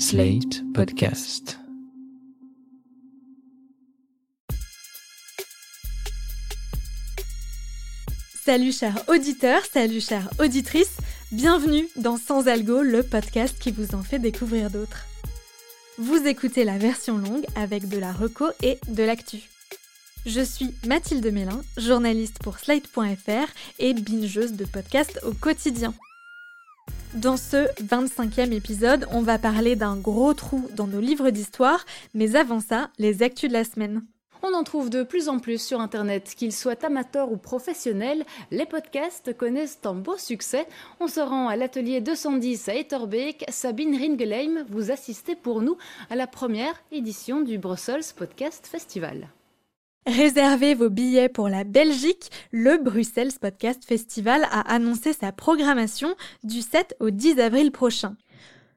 Slate Podcast. Salut chers auditeurs, salut chères auditrices, bienvenue dans Sans Algo, le podcast qui vous en fait découvrir d'autres. Vous écoutez la version longue avec de la reco et de l'actu. Je suis Mathilde Mélin, journaliste pour Slate.fr et bingeuse de podcasts au quotidien. Dans ce 25e épisode, on va parler d'un gros trou dans nos livres d'histoire, mais avant ça, les actus de la semaine. On en trouve de plus en plus sur Internet, qu'ils soient amateurs ou professionnels, les podcasts connaissent un beau succès. On se rend à l'atelier 210 à Etterbeek. Sabine Ringelheim, vous assistez pour nous à la première édition du Brussels Podcast Festival. Réservez vos billets pour la Belgique. Le Bruxelles Podcast Festival a annoncé sa programmation du 7 au 10 avril prochain.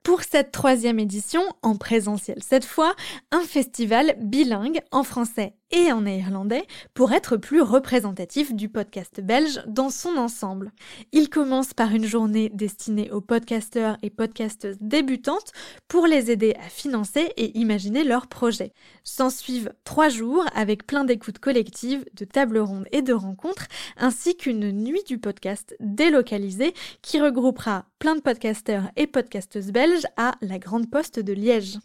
Pour cette troisième édition, en présentiel cette fois, un festival bilingue en français et en néerlandais pour être plus représentatif du podcast belge dans son ensemble. Il commence par une journée destinée aux podcasteurs et podcasteuses débutantes pour les aider à financer et imaginer leurs projets. S'en suivent trois jours avec plein d'écoutes collectives, de tables rondes et de rencontres, ainsi qu'une nuit du podcast délocalisée qui regroupera plein de podcasteurs et podcasteuses belges à la Grande Poste de Liège.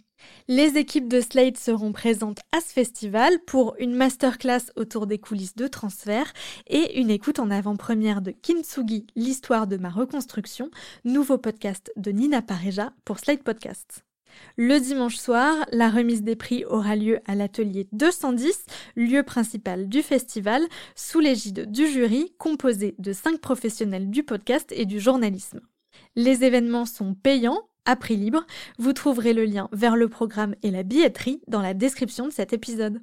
Les équipes de Slate seront présentes à ce festival pour une masterclass autour des coulisses de transfert et une écoute en avant-première de Kintsugi, l'histoire de ma reconstruction, nouveau podcast de Nina Pareja pour Slate Podcast. Le dimanche soir, la remise des prix aura lieu à l'atelier 210, lieu principal du festival, sous l'égide du jury composé de cinq professionnels du podcast et du journalisme. Les événements sont payants, à prix libre. Vous trouverez le lien vers le programme et la billetterie dans la description de cet épisode.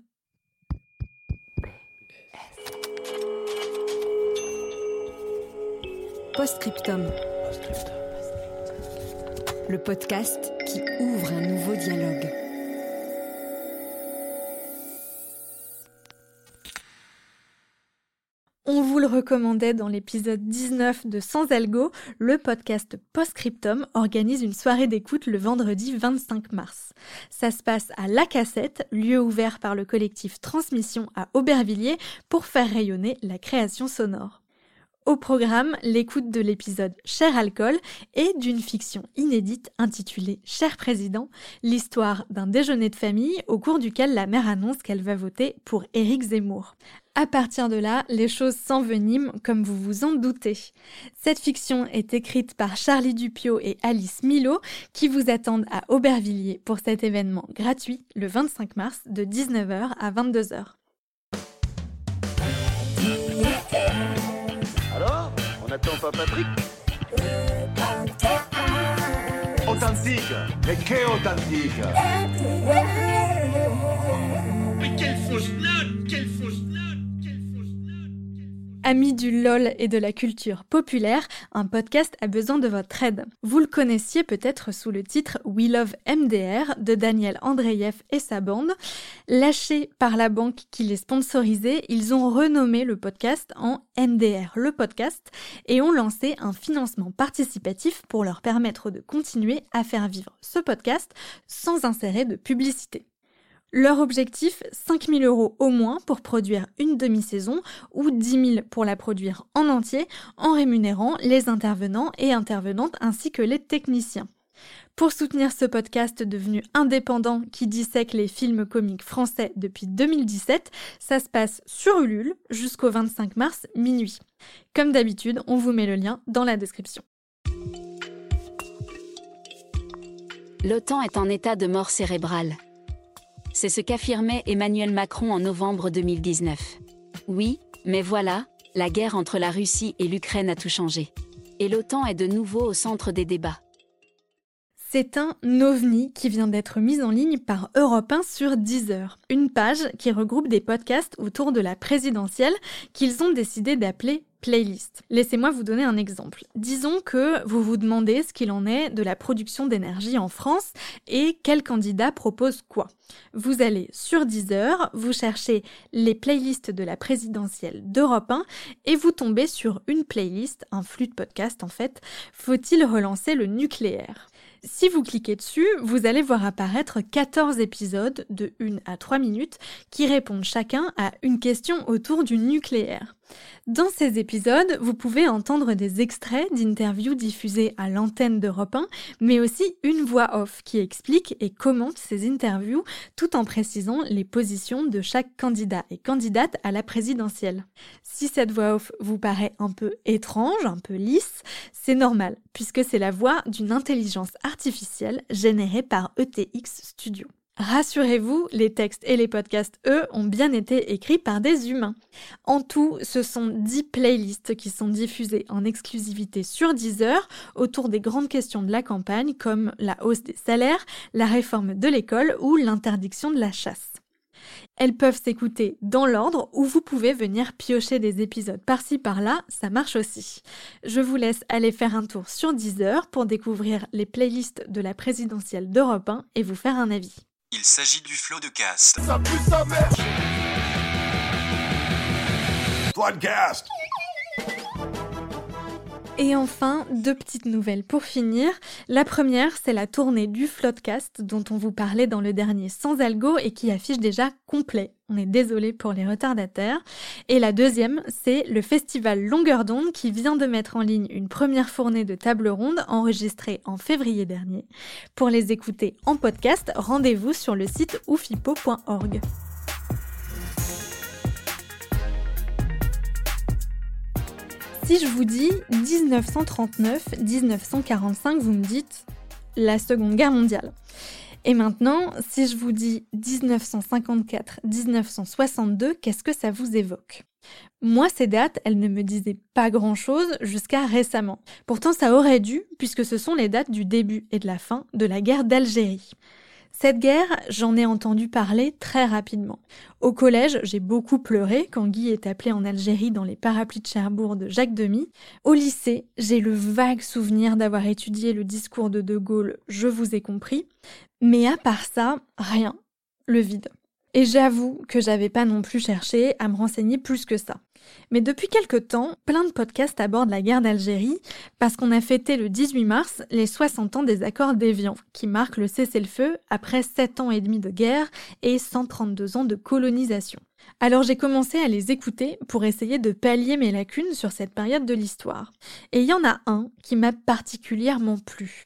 Postscriptum. Le podcast qui ouvre un nouveau dialogue. On vous le recommandait dans l'épisode 19 de Sans Algo, le podcast Postscriptum organise une soirée d'écoute le vendredi 25 mars. Ça se passe à La Cassette, lieu ouvert par le collectif Transmission à Aubervilliers pour faire rayonner la création sonore. Au programme, l'écoute de l'épisode Cher Alcool et d'une fiction inédite intitulée Cher Président, l'histoire d'un déjeuner de famille au cours duquel la mère annonce qu'elle va voter pour Éric Zemmour. À partir de là, les choses s'enveniment comme vous vous en doutez. Cette fiction est écrite par Charlie Dupio et Alice Milo qui vous attendent à Aubervilliers pour cet événement gratuit le 25 mars de 19h à 22h. Alors On attend pas Patrick Authentique Mais qu'est authentique? Mais quelle fausse note Quelle fausse note Quelle fausse note Amis du LOL et de la culture populaire, un podcast a besoin de votre aide. Vous le connaissiez peut-être sous le titre We Love MDR de Daniel Andreev et sa bande. Lâchés par la banque qui les sponsorisait, ils ont renommé le podcast en MDR, le podcast, et ont lancé un financement participatif pour leur permettre de continuer à faire vivre ce podcast sans insérer de publicité. Leur objectif, 5 000 euros au moins pour produire une demi-saison ou 10 000 pour la produire en entier en rémunérant les intervenants et intervenantes ainsi que les techniciens. Pour soutenir ce podcast devenu indépendant qui dissèque les films comiques français depuis 2017, ça se passe sur Ulule jusqu'au 25 mars minuit. Comme d'habitude, on vous met le lien dans la description. L'OTAN est en état de mort cérébrale. C'est ce qu'affirmait Emmanuel Macron en novembre 2019. Oui, mais voilà, la guerre entre la Russie et l'Ukraine a tout changé. Et l'OTAN est de nouveau au centre des débats. C'est un ovni qui vient d'être mis en ligne par Europe 1 sur Deezer, une page qui regroupe des podcasts autour de la présidentielle qu'ils ont décidé d'appeler playlist. Laissez-moi vous donner un exemple. Disons que vous vous demandez ce qu'il en est de la production d'énergie en France et quel candidat propose quoi. Vous allez sur Deezer, vous cherchez les playlists de la présidentielle d'Europe 1 et vous tombez sur une playlist, un flux de podcast en fait, faut-il relancer le nucléaire? Si vous cliquez dessus, vous allez voir apparaître 14 épisodes de 1 à 3 minutes qui répondent chacun à une question autour du nucléaire. Dans ces épisodes, vous pouvez entendre des extraits d'interviews diffusées à l'antenne d'Europe 1, mais aussi une voix off qui explique et commente ces interviews tout en précisant les positions de chaque candidat et candidate à la présidentielle. Si cette voix off vous paraît un peu étrange, un peu lisse, c'est normal, puisque c'est la voix d'une intelligence artificielle générée par ETX Studio. Rassurez-vous, les textes et les podcasts, eux, ont bien été écrits par des humains. En tout, ce sont 10 playlists qui sont diffusées en exclusivité sur Deezer autour des grandes questions de la campagne comme la hausse des salaires, la réforme de l'école ou l'interdiction de la chasse. Elles peuvent s'écouter dans l'ordre ou vous pouvez venir piocher des épisodes par-ci par-là, ça marche aussi. Je vous laisse aller faire un tour sur Deezer pour découvrir les playlists de la présidentielle d'Europe 1 et vous faire un avis. Il s'agit du flot de cast. Ça pue sa mère Podcast Et enfin, deux petites nouvelles pour finir. La première, c'est la tournée du Floodcast dont on vous parlait dans le dernier Sans Algo et qui affiche déjà complet. On est désolé pour les retardataires. Et la deuxième, c'est le festival Longueur d'onde qui vient de mettre en ligne une première fournée de table ronde enregistrée en février dernier. Pour les écouter en podcast, rendez-vous sur le site oufipo.org. Si je vous dis 1939-1945, vous me dites la Seconde Guerre mondiale. Et maintenant, si je vous dis 1954-1962, qu'est-ce que ça vous évoque? Moi, ces dates, elles ne me disaient pas grand-chose jusqu'à récemment. Pourtant, ça aurait dû, puisque ce sont les dates du début et de la fin de la guerre d'Algérie. Cette guerre, j'en ai entendu parler très rapidement. Au collège, j'ai beaucoup pleuré quand Guy est appelé en Algérie dans les parapluies de Cherbourg de Jacques Demy. Au lycée, j'ai le vague souvenir d'avoir étudié le discours de De Gaulle Je vous ai compris. Mais à part ça, rien. Le vide. Et j'avoue que j'avais pas non plus cherché à me renseigner plus que ça. Mais depuis quelque temps, plein de podcasts abordent la guerre d'Algérie parce qu'on a fêté le 18 mars les 60 ans des accords d'Évian, qui marquent le cessez-le-feu après 7 ans et demi de guerre et 132 ans de colonisation. Alors j'ai commencé à les écouter pour essayer de pallier mes lacunes sur cette période de l'histoire. Et il y en a un qui m'a particulièrement plu.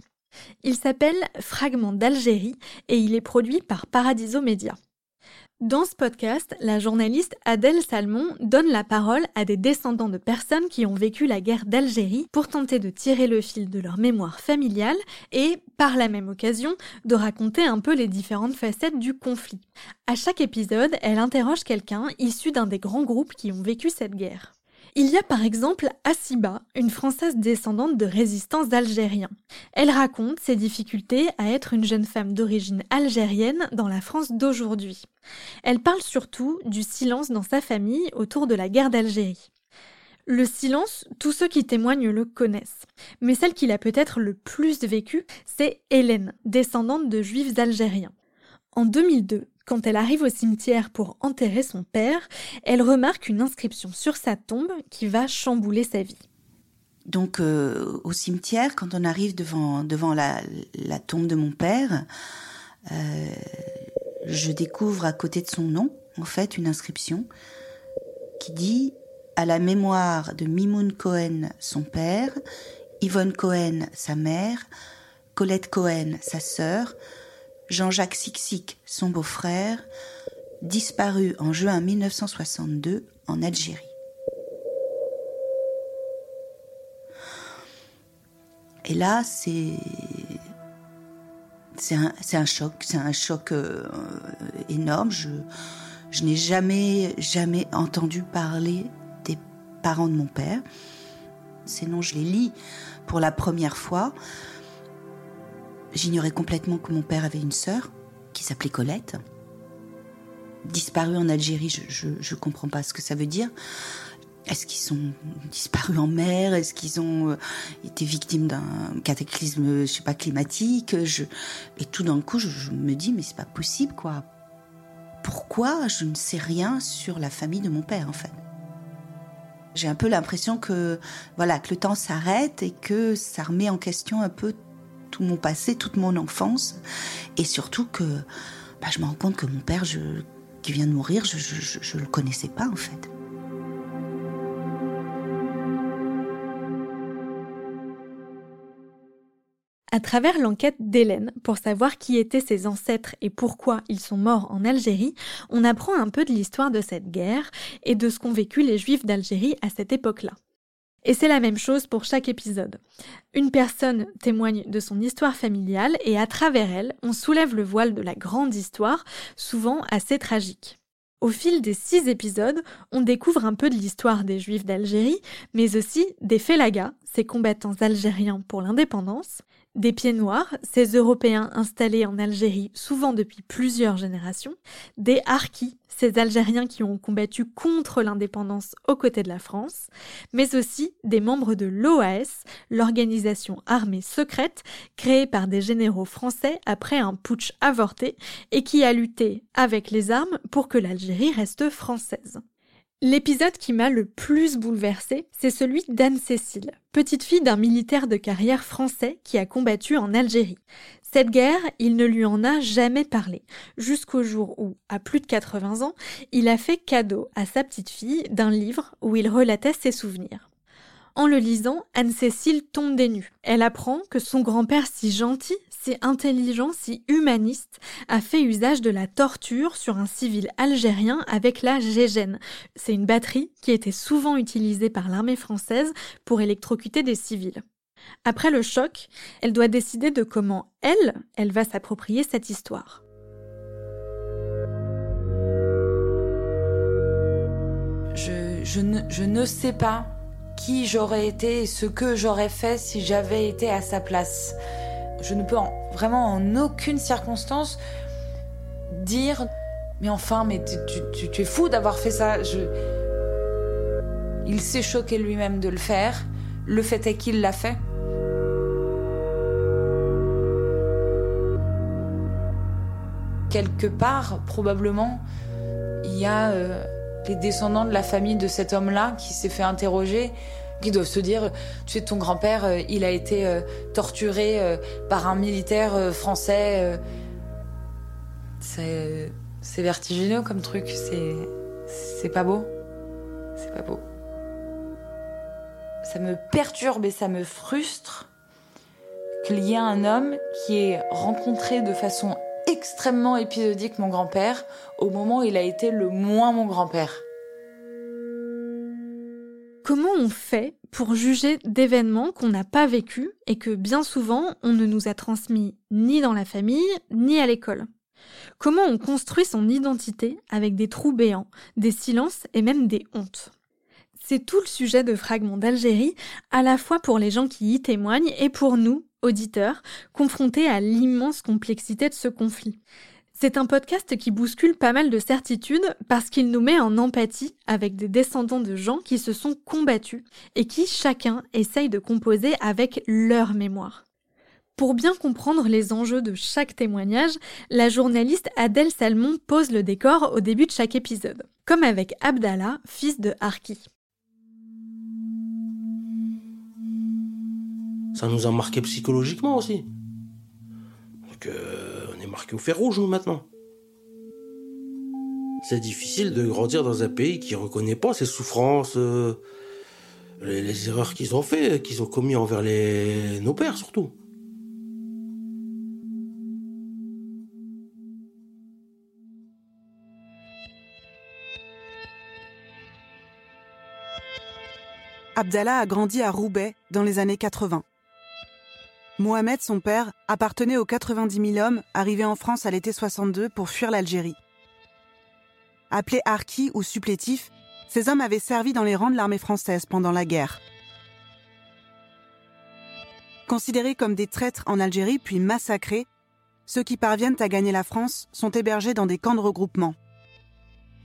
Il s'appelle Fragments d'Algérie et il est produit par Paradiso Media. Dans ce podcast, la journaliste Adèle Salmon donne la parole à des descendants de personnes qui ont vécu la guerre d'Algérie pour tenter de tirer le fil de leur mémoire familiale et, par la même occasion, de raconter un peu les différentes facettes du conflit. À chaque épisode, elle interroge quelqu'un issu d'un des grands groupes qui ont vécu cette guerre. Il y a par exemple Asiba, une Française descendante de résistants algériens. Elle raconte ses difficultés à être une jeune femme d'origine algérienne dans la France d'aujourd'hui. Elle parle surtout du silence dans sa famille autour de la guerre d'Algérie. Le silence, tous ceux qui témoignent le connaissent. Mais celle qu'il a peut-être le plus vécu, c'est Hélène, descendante de juifs algériens. En 2002, quand elle arrive au cimetière pour enterrer son père, elle remarque une inscription sur sa tombe qui va chambouler sa vie. Donc euh, au cimetière, quand on arrive devant, la tombe de mon père, euh, je découvre à côté de son nom, en fait, une inscription qui dit à la mémoire de Mimoun Cohen, son père, Yvonne Cohen, sa mère, Colette Cohen, sa sœur, Jean-Jacques Sixic, son beau-frère, disparu en juin 1962 en Algérie. Et là, c'est un, choc, euh, énorme. Je, je n'ai jamais, jamais entendu parler des parents de mon père. Ces noms, je les lis pour la première fois. J'ignorais complètement que mon père avait une sœur qui s'appelait Colette. Disparue en Algérie, je ne comprends pas ce que ça veut dire. Est-ce qu'ils sont disparus en mer? Est-ce qu'ils ont euh, été victimes d'un cataclysme, je sais pas, climatique? Et tout d'un coup, je, je, me dis, mais c'est pas possible, quoi. Pourquoi je ne sais rien sur la famille de mon père, en fait? J'ai un peu l'impression que, voilà, que le temps s'arrête et que ça remet en question un peu tout mon passé, toute mon enfance, et surtout que bah, je me rends compte que mon père, qui vient de mourir, je ne le connaissais pas en fait. À travers l'enquête d'Hélène, pour savoir qui étaient ses ancêtres et pourquoi ils sont morts en Algérie, on apprend un peu de l'histoire de cette guerre et de ce qu'ont vécu les Juifs d'Algérie à cette époque-là. Et c'est la même chose pour chaque épisode. Une personne témoigne de son histoire familiale et à travers elle, on soulève le voile de la grande histoire, souvent assez tragique. Au fil des six épisodes, on découvre un peu de l'histoire des Juifs d'Algérie, mais aussi des Félagas, ces combattants algériens pour l'indépendance, des pieds noirs, ces Européens installés en Algérie souvent depuis plusieurs générations, des harkis, ces Algériens qui ont combattu contre l'indépendance aux côtés de la France, mais aussi des membres de l'OAS, l'organisation armée secrète créée par des généraux français après un putsch avorté et qui a lutté avec les armes pour que l'Algérie reste française. L'épisode qui m'a le plus bouleversée, c'est celui d'Anne-Cécile, petite fille d'un militaire de carrière français qui a combattu en Algérie. Cette guerre, il ne lui en a jamais parlé, jusqu'au jour où, à plus de 80 ans, il a fait cadeau à sa petite fille d'un livre où il relatait ses souvenirs. En le lisant, Anne-Cécile tombe des nues. Elle apprend que son grand-père si gentil intelligent, si humaniste, a fait usage de la torture sur un civil algérien avec la Gégène. C'est une batterie qui était souvent utilisée par l'armée française pour électrocuter des civils. Après le choc, elle doit décider de comment elle, elle va s'approprier cette histoire. Je ne sais pas qui j'aurais été et ce que j'aurais fait si j'avais été à sa place. Je ne peux vraiment en aucune circonstance dire mais enfin, mais tu, es fou d'avoir fait ça. Il s'est choqué lui-même de le faire. Le fait est qu'il l'a fait. Quelque part, probablement, il y a euh, les descendants de la famille de cet homme-là qui s'est fait interroger qui doivent se dire, tu sais, ton grand-père, euh, il a été euh, torturé euh, par un militaire français. c'est, vertigineux comme truc, c'est, c'est pas beau. C'est pas beau. Ça me perturbe et ça me frustre qu'il y ait un homme qui ait rencontré de façon extrêmement épisodique mon grand-père au moment où il a été le moins mon grand-père. Comment on fait pour juger d'événements qu'on n'a pas vécus et que bien souvent on ne nous a transmis ni dans la famille ni à l'école? Comment on construit son identité avec des trous béants, des silences et même des hontes? C'est tout le sujet de Fragments d'Algérie, à la fois pour les gens qui y témoignent et pour nous, auditeurs, confrontés à l'immense complexité de ce conflit. C'est un podcast qui bouscule pas mal de certitudes parce qu'il nous met en empathie avec des descendants de gens qui se sont combattus et qui chacun essaye de composer avec leur mémoire. Pour bien comprendre les enjeux de chaque témoignage, la journaliste Adèle Salmon pose le décor au début de chaque épisode, comme avec Abdallah, fils de Harki. Ça nous a marqué psychologiquement aussi. Marqué au fer rouge, maintenant. C'est difficile de grandir dans un pays qui reconnaît pas ses souffrances, euh, les, erreurs qu'ils ont fait, qu'ils ont commis envers nos pères, surtout. Abdallah a grandi à Roubaix dans les années 80. Mohamed, son père, appartenait aux 90 000 hommes arrivés en France à l'été 62 pour fuir l'Algérie. Appelés harkis ou supplétifs, ces hommes avaient servi dans les rangs de l'armée française pendant la guerre. Considérés comme des traîtres en Algérie puis massacrés, ceux qui parviennent à gagner la France sont hébergés dans des camps de regroupement.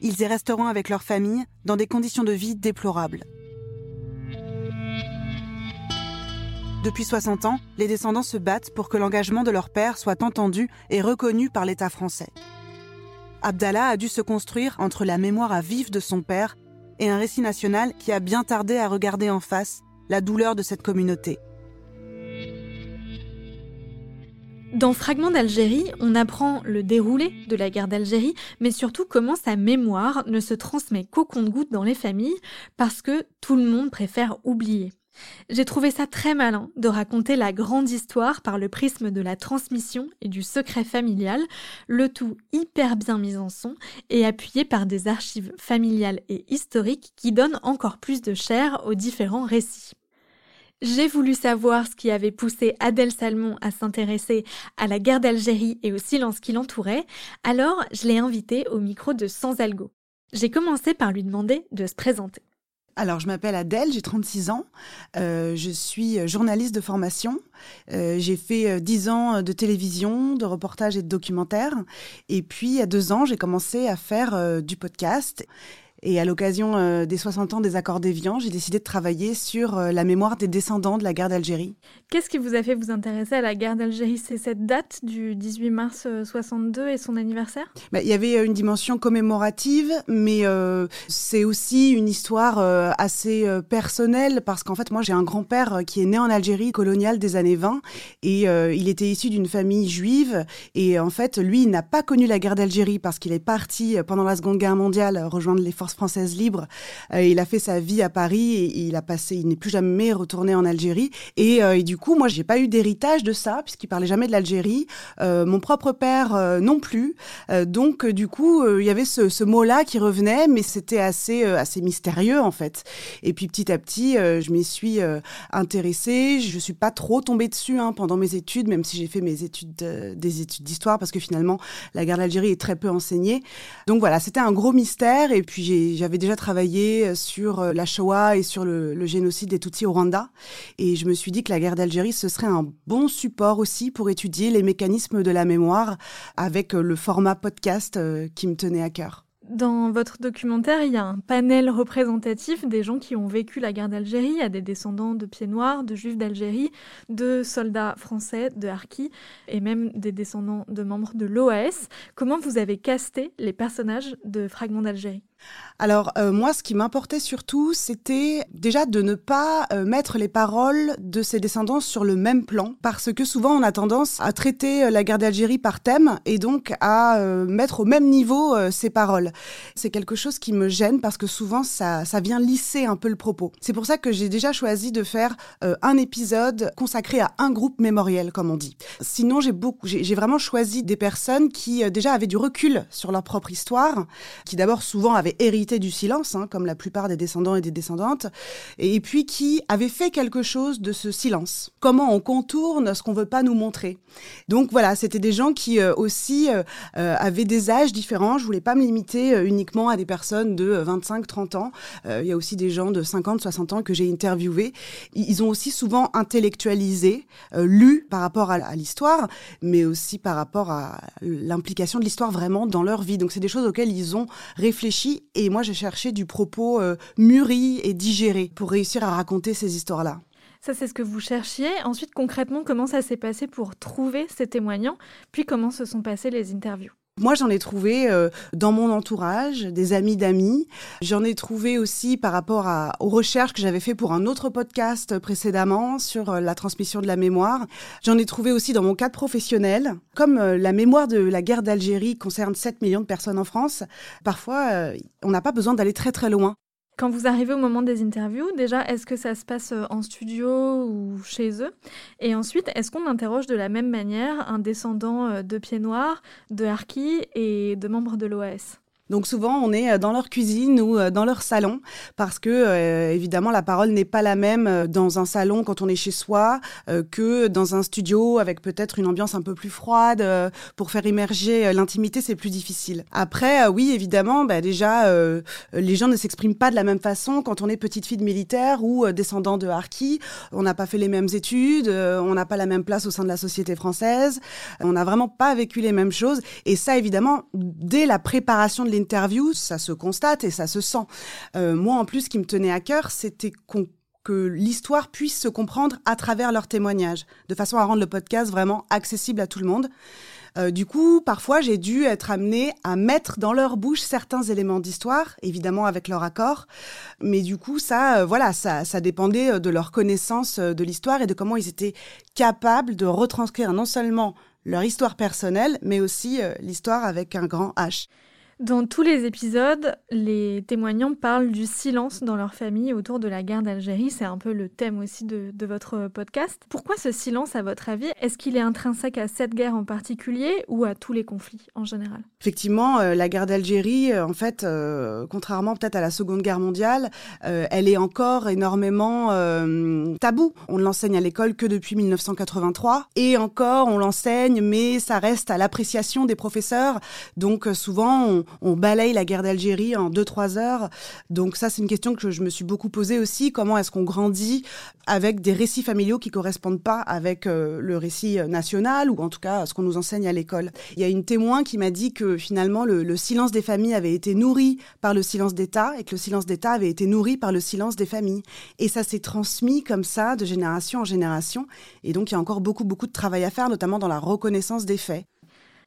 Ils y resteront avec leurs familles dans des conditions de vie déplorables. Depuis 60 ans, les descendants se battent pour que l'engagement de leur père soit entendu et reconnu par l'État français. Abdallah a dû se construire entre la mémoire à vif de son père et un récit national qui a bien tardé à regarder en face la douleur de cette communauté. Dans Fragments d'Algérie, on apprend le déroulé de la guerre d'Algérie, mais surtout comment sa mémoire ne se transmet qu'au compte-gouttes dans les familles, parce que tout le monde préfère oublier. J'ai trouvé ça très malin de raconter la grande histoire par le prisme de la transmission et du secret familial, le tout hyper bien mis en son et appuyé par des archives familiales et historiques qui donnent encore plus de chair aux différents récits. J'ai voulu savoir ce qui avait poussé Adèle Salmon à s'intéresser à la guerre d'Algérie et au silence qui l'entourait, alors je l'ai invitée au micro de Sans Algo. J'ai commencé par lui demander de se présenter. Alors, je m'appelle Adèle, j'ai 36 ans. Euh, je suis journaliste de formation. Euh, j'ai fait 10 ans de télévision, de reportage et de documentaire. Et puis, a deux ans, j'ai commencé à faire euh, du podcast. Et à l'occasion euh, des 60 ans des accords d'Évian, j'ai décidé de travailler sur euh, la mémoire des descendants de la guerre d'Algérie. Qu'est-ce qui vous a fait vous intéresser à la guerre d'Algérie? C'est cette date du 18 mars 62 euh, et son anniversaire? Bah, Il y avait une dimension commémorative, mais c'est aussi une histoire assez personnelle parce qu'en fait, moi, j'ai un grand-père qui est né en Algérie coloniale des années 20 et il était issu d'une famille juive. Et en fait, lui, il n'a pas connu la guerre d'Algérie parce qu'il est parti pendant la Seconde Guerre mondiale rejoindre les forces française libre. Euh, il a fait sa vie à Paris et il a passé, il n'est plus jamais retourné en Algérie. Et, euh, du moi, j'ai pas eu d'héritage de ça puisqu'il parlait jamais de l'Algérie. Euh, mon propre père non plus. donc, du coup, il y avait ce, mot-là qui revenait, mais c'était assez, assez mystérieux en fait. Et puis petit à petit, je m'y suis intéressée. Je suis pas trop tombée dessus hein, pendant mes études, même si j'ai fait mes études, des études d'histoire, parce que finalement, la guerre d'Algérie est très peu enseignée. Donc voilà, c'était un gros mystère. Et puis j'avais déjà travaillé euh, sur euh, la Shoah et sur le, génocide des Tutsis au Rwanda. Et je me suis dit que la guerre d'Algérie, ce serait un bon support aussi pour étudier les mécanismes de la mémoire avec euh, le format podcast qui me tenait à cœur. Dans votre documentaire, il y a un panel représentatif des gens qui ont vécu la guerre d'Algérie. Il y a des descendants de pieds noirs, de juifs d'Algérie, de soldats français, de harkis, et même des descendants de membres de l'OAS. Comment vous avez casté les personnages de Fragments d'Algérie? Alors euh, moi, ce qui m'importait surtout, c'était déjà de ne pas euh, mettre les paroles de ses descendants sur le même plan, parce que souvent on a tendance à traiter euh, la guerre d'Algérie par thème et donc à mettre au même niveau ces paroles. C'est quelque chose qui me gêne parce que souvent ça, ça vient lisser un peu le propos. C'est pour ça que j'ai déjà choisi de faire un épisode consacré à un groupe mémoriel, comme on dit. Sinon, j'ai beaucoup, j'ai vraiment choisi des personnes qui déjà avaient du recul sur leur propre histoire, qui d'abord souvent avaient hérité du silence, hein, comme la plupart des descendants et des descendantes, et puis qui avait fait quelque chose de ce silence. Comment on contourne ce qu'on veut pas nous montrer. Donc voilà, c'était des gens qui euh, aussi euh, euh, avaient des âges différents. Je voulais pas me limiter uniquement à des personnes de 25-30 ans. Il y a aussi des gens de 50-60 ans que j'ai interviewés. Ils ont aussi souvent intellectualisé, lu par rapport à l'histoire, mais aussi par rapport à l'implication de l'histoire vraiment dans leur vie. Donc c'est des choses auxquelles ils ont réfléchi et moi, j'ai cherché du propos euh, mûri et digéré pour réussir à raconter ces histoires-là. Ça, c'est ce que vous cherchiez. Ensuite, concrètement, comment ça s'est passé pour trouver ces témoignants? Puis, comment se sont passées les interviews? Moi, j'en ai trouvé euh, dans mon entourage, des amis d'amis. J'en ai trouvé aussi par rapport à, aux recherches que j'avais fait pour un autre podcast précédemment sur euh, la transmission de la mémoire. J'en ai trouvé aussi dans mon cadre professionnel. Comme euh, la mémoire de la guerre d'Algérie concerne 7 millions de personnes en France, parfois, on n'a pas besoin d'aller très très loin. Quand vous arrivez au moment des interviews, déjà, est-ce que ça se passe euh, en studio ou chez eux? Et ensuite, est-ce qu'on interroge de la même manière un descendant euh, de Pieds Noirs, de Harki et de membres de l'OAS donc souvent, on est euh, dans leur cuisine ou euh, dans leur salon parce que euh, évidemment la parole n'est pas la même dans un salon quand on est chez soi que dans un studio avec peut-être une ambiance un peu plus froide pour faire émerger l'intimité, c'est plus difficile. Après, oui, évidemment, bah, déjà les gens ne s'expriment pas de la même façon quand on est petite fille de militaire ou descendant de harki. On n'a pas fait les mêmes études, on n'a pas la même place au sein de la société française, on n'a vraiment pas vécu les mêmes choses. Et ça, évidemment, dès la préparation de ça se constate et ça se sent. Euh, moi, en plus, ce qui me tenait à cœur, c'était que l'histoire puisse se comprendre à travers leurs témoignages, de façon à rendre le podcast vraiment accessible à tout le monde. Euh, du coup, parfois, j'ai dû être amenée à mettre dans leur bouche certains éléments d'histoire, évidemment avec leur accord. Mais du coup, ça, euh, voilà, ça, ça dépendait de leur connaissance de l'histoire et de comment ils étaient capables de retranscrire non seulement leur histoire personnelle, mais aussi l'histoire avec un grand H. Dans tous les épisodes, les témoignants parlent du silence dans leur famille autour de la guerre d'Algérie. C'est un peu le thème aussi de, votre podcast. Pourquoi ce silence, à votre avis Est-ce qu'il est intrinsèque à cette guerre en particulier ou à tous les conflits en général? Effectivement, euh, la guerre d'Algérie, euh, en fait, euh, contrairement peut-être à la Seconde Guerre mondiale, elle est encore énormément tabou. On ne l'enseigne à l'école que depuis 1983. Et encore, on l'enseigne, mais ça reste à l'appréciation des professeurs. Donc souvent, on, on balaye la guerre d'Algérie en 2-3 heures. Donc ça, c'est une question que je me suis beaucoup posée aussi. Comment est-ce qu'on grandit avec des récits familiaux qui correspondent pas avec euh, le récit national ou en tout cas ce qu'on nous enseigne à l'école? Il y a une témoin qui m'a dit que finalement le, le silence des familles avait été nourri par le silence d'État et que le silence d'État avait été nourri par le silence des familles. Et ça s'est transmis comme ça de génération en génération. Et donc il y a encore beaucoup, beaucoup de travail à faire, notamment dans la reconnaissance des faits.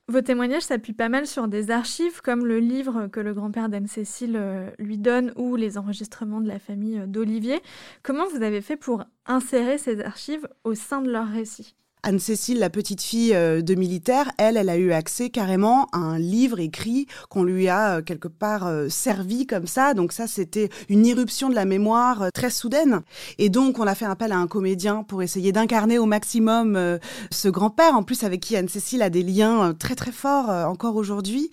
Vos témoignages s'appuient pas mal sur des archives comme le livre que le grand-père d'Anne-Cécile euh, lui donne ou les enregistrements de la famille euh, d'Olivier. Comment vous avez fait pour insérer ces archives au sein de leur récit? Anne-Cécile, la petite fille euh, de militaire, elle, elle a eu accès carrément à un livre écrit qu'on lui a euh, quelque part euh, servi comme ça. Donc ça, c'était une irruption de la mémoire très soudaine. Et donc, on a fait appel à un comédien pour essayer d'incarner au maximum ce grand-père, en plus avec qui Anne-Cécile a des liens très très forts encore aujourd'hui.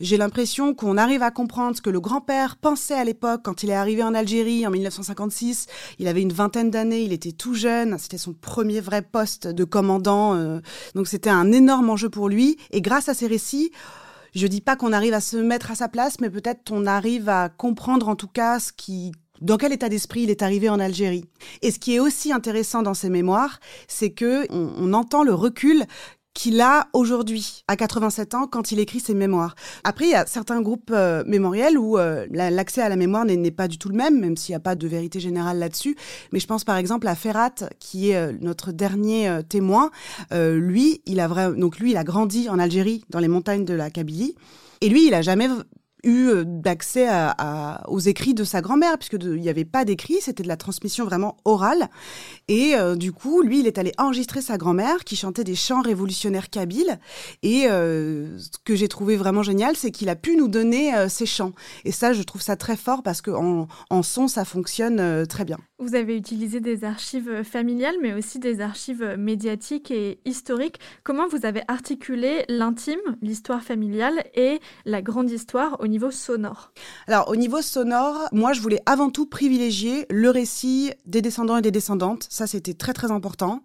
J'ai l'impression qu'on arrive à comprendre ce que le grand-père pensait à l'époque quand il est arrivé en Algérie en 1956. Il avait une vingtaine d'années, il était tout jeune, c'était son premier vrai poste de commandant euh, donc c'était un énorme enjeu pour lui. Et grâce à ces récits, je dis pas qu'on arrive à se mettre à sa place, mais peut-être on arrive à comprendre en tout cas qui dans quel état d'esprit il est arrivé en Algérie. Et ce qui est aussi intéressant dans ses mémoires, c'est que on entend le recul qu'il a aujourd'hui, à 87 ans, quand il écrit ses mémoires. Après, il y a certains groupes euh, mémoriels où euh, l'accès à la mémoire n'est pas du tout le même, même s'il n'y a pas de vérité générale là-dessus. Mais je pense par exemple à Ferrat, qui est euh, notre dernier témoin. lui, il a donc lui, il a grandi en Algérie, dans les montagnes de la Kabylie. Et lui, il a jamais eu euh, d'accès à, aux écrits de sa grand-mère, puisque il n'y avait pas d'écrits, c'était de la transmission vraiment orale. Et euh, du coup, lui, il est allé enregistrer sa grand-mère qui chantait des chants révolutionnaires kabyles. Et euh, ce que j'ai trouvé vraiment génial, c'est qu'il a pu nous donner ces chants. Et ça, je trouve ça très fort parce qu'en en son, ça fonctionne très bien. Vous avez utilisé des archives familiales, mais aussi des archives médiatiques et historiques. Comment vous avez articulé l'intime, l'histoire familiale et la grande histoire au niveau sonore? Alors, au niveau sonore, moi, je voulais avant tout privilégier le récit des descendants et des descendantes. Ça, c'était très, très important.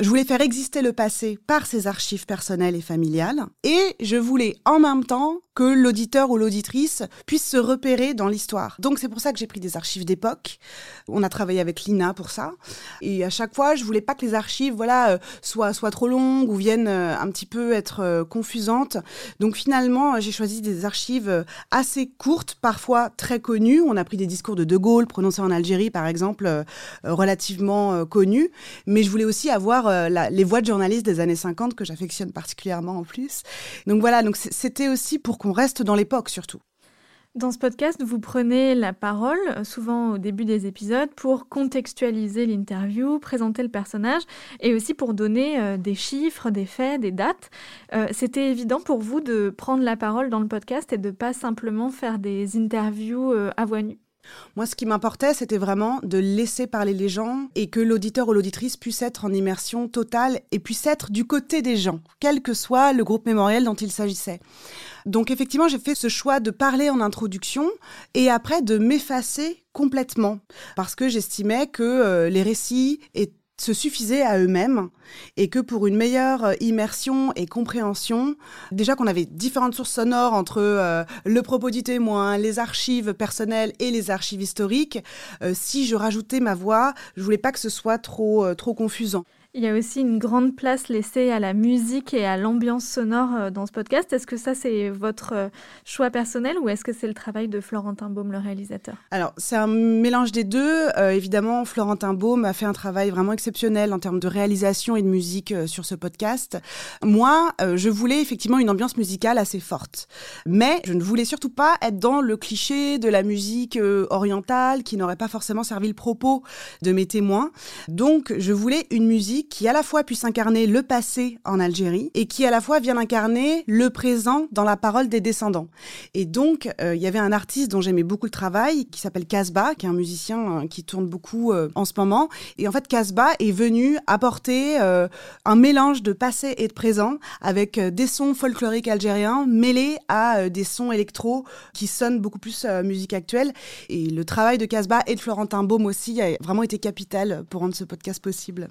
Je voulais faire exister le passé par ces archives personnelles et familiales. Et je voulais en même temps que l'auditeur ou l'auditrice puisse se repérer dans l'histoire. Donc, c'est pour ça que j'ai pris des archives d'époque. On a avec Lina pour ça. Et à chaque fois, je voulais pas que les archives, voilà, euh, soient, soient trop longues ou viennent euh, un petit peu être euh, confusantes. Donc, finalement, j'ai choisi des archives assez courtes, parfois très connues. On a pris des discours de De Gaulle prononcés en Algérie, par exemple, relativement connus. Mais je voulais aussi avoir les voix de journalistes des années 50 que j'affectionne particulièrement en plus. Donc voilà, donc c'était aussi pour qu'on reste dans l'époque surtout. Dans ce podcast, vous prenez la parole, souvent au début des épisodes, pour contextualiser l'interview, présenter le personnage et aussi pour donner euh, des chiffres, des faits, des dates. Euh, c'était évident pour vous de prendre la parole dans le podcast et de pas simplement faire des interviews euh, à voix nue moi, ce qui m'importait, c'était vraiment de laisser parler les gens et que l'auditeur ou l'auditrice puisse être en immersion totale et puisse être du côté des gens, quel que soit le groupe mémoriel dont il s'agissait. Donc effectivement, j'ai fait ce choix de parler en introduction et après de m'effacer complètement parce que j'estimais que euh, les récits étaient se suffisaient à eux-mêmes et que pour une meilleure euh, immersion et compréhension, déjà qu'on avait différentes sources sonores entre euh, le propos du témoin, les archives personnelles et les archives historiques, euh, si je rajoutais ma voix, je voulais pas que ce soit trop trop confusant. Il y a aussi une grande place laissée à la musique et à l'ambiance sonore euh, dans ce podcast. Est-ce que ça, c'est votre euh, choix personnel ou est-ce que c'est le travail de Florentin Baume, le réalisateur? Alors, c'est un mélange des deux. Euh, évidemment, Florentin Baume a fait un travail vraiment exceptionnel en termes de réalisation et de musique sur ce podcast. Moi, je voulais effectivement une ambiance musicale assez forte. Mais je ne voulais surtout pas être dans le cliché de la musique orientale qui n'aurait pas forcément servi le propos de mes témoins. Donc, je voulais une musique qui à la fois puisse incarner le passé en Algérie et qui à la fois vienne incarner le présent dans la parole des descendants. Et donc, euh, il y avait un artiste dont j'aimais beaucoup le travail qui s'appelle Casbah, qui est un musicien euh, qui tourne beaucoup euh, en ce moment. Et en fait, Casbah est venu apporter un mélange de passé et de présent avec des sons folkloriques algériens mêlés à des sons électro qui sonnent beaucoup plus musique actuelle. Et le travail de Casbah et de Florentin Baume aussi a vraiment été capital pour rendre ce podcast possible.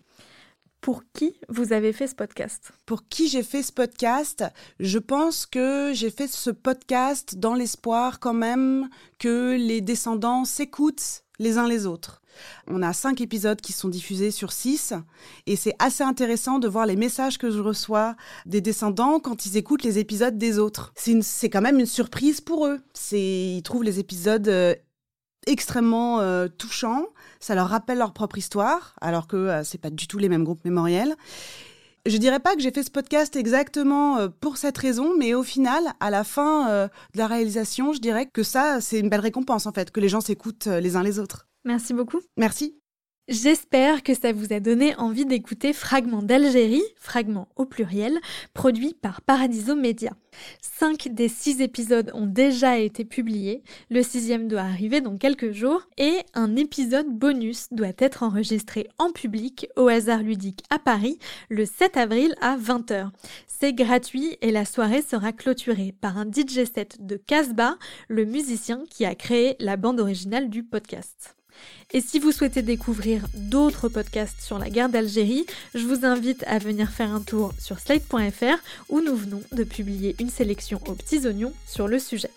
Pour qui vous avez fait ce podcast? Pour qui j'ai fait ce podcast? Je pense que j'ai fait ce podcast dans l'espoir quand même que les descendants s'écoutent les uns les autres. On a cinq épisodes qui sont diffusés sur six et c'est assez intéressant de voir les messages que je reçois des descendants quand ils écoutent les épisodes des autres. C'est quand même une surprise pour eux. Ils trouvent les épisodes euh, extrêmement euh, touchants ça leur rappelle leur propre histoire, alors que euh, c'est pas du tout les mêmes groupes mémoriels. Je dirais pas que j'ai fait ce podcast exactement euh, pour cette raison, mais au final, à la fin euh, de la réalisation, je dirais que ça, c'est une belle récompense en fait, que les gens s'écoutent les uns les autres. Merci beaucoup. Merci. J'espère que ça vous a donné envie d'écouter Fragments d'Algérie, fragments au pluriel, produit par Paradiso Media. Cinq des six épisodes ont déjà été publiés, le sixième doit arriver dans quelques jours, et un épisode bonus doit être enregistré en public au hasard ludique à Paris le 7 avril à 20h. C'est gratuit et la soirée sera clôturée par un DJ set de Casbah, le musicien qui a créé la bande originale du podcast. Et si vous souhaitez découvrir d'autres podcasts sur la guerre d'Algérie, je vous invite à venir faire un tour sur slate.fr où nous venons de publier une sélection aux petits oignons sur le sujet.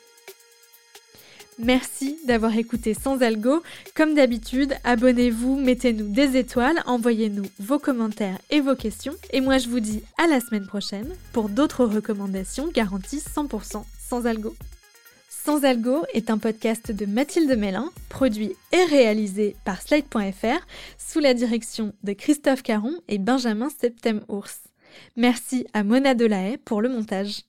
Merci d'avoir écouté Sans Algo. Comme d'habitude, abonnez-vous, mettez-nous des étoiles, envoyez-nous vos commentaires et vos questions. Et moi, je vous dis à la semaine prochaine pour d'autres recommandations garanties 100% sans algo. Sans Algo est un podcast de Mathilde Mélin, produit et réalisé par Slide.fr sous la direction de Christophe Caron et Benjamin Septem-Ours. Merci à Mona Delahaye pour le montage.